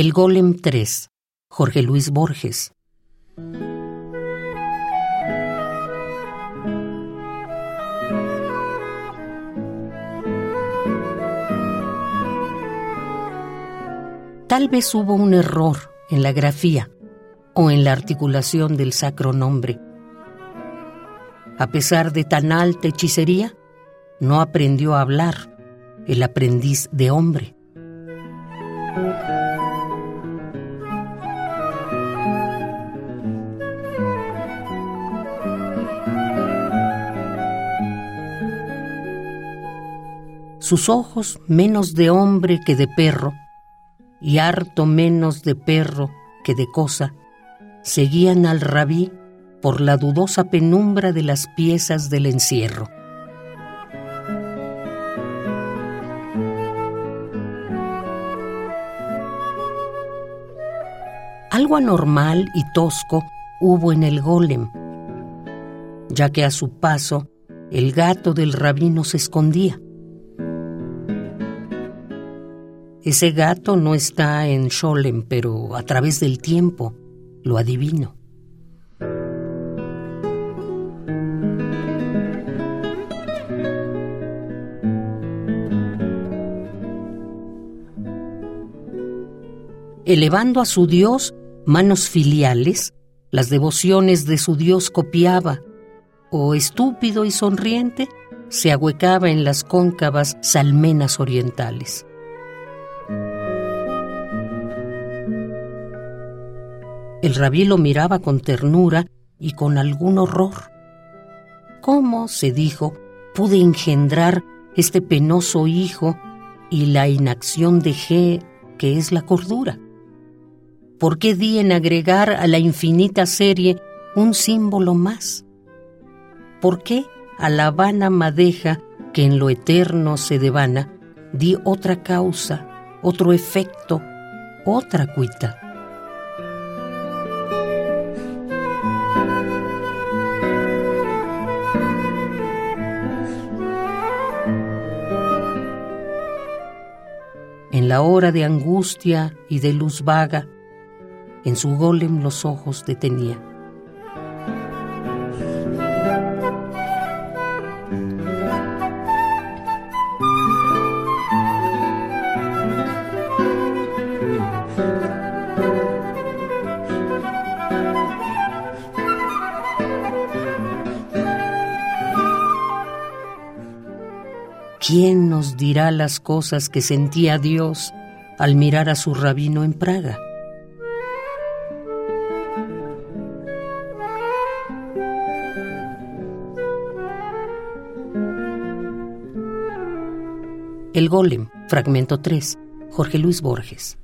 El Golem 3, Jorge Luis Borges. Tal vez hubo un error en la grafía o en la articulación del sacro nombre. A pesar de tan alta hechicería, no aprendió a hablar el aprendiz de hombre. Sus ojos menos de hombre que de perro, y harto menos de perro que de cosa, seguían al rabí por la dudosa penumbra de las piezas del encierro. Algo anormal y tosco hubo en el golem, ya que a su paso el gato del rabino se escondía. Ese gato no está en Sholem, pero a través del tiempo lo adivino. Elevando a su Dios manos filiales, las devociones de su Dios copiaba, o estúpido y sonriente, se ahuecaba en las cóncavas salmenas orientales. El rabí lo miraba con ternura y con algún horror. ¿Cómo, se dijo, pude engendrar este penoso hijo y la inacción dejé que es la cordura? ¿Por qué di en agregar a la infinita serie un símbolo más? ¿Por qué a la vana madeja que en lo eterno se devana di otra causa, otro efecto, otra cuita? La hora de angustia y de luz vaga, en su golem los ojos detenía. ¿Quién nos dirá las cosas que sentía Dios al mirar a su rabino en Praga? El Golem, fragmento 3, Jorge Luis Borges.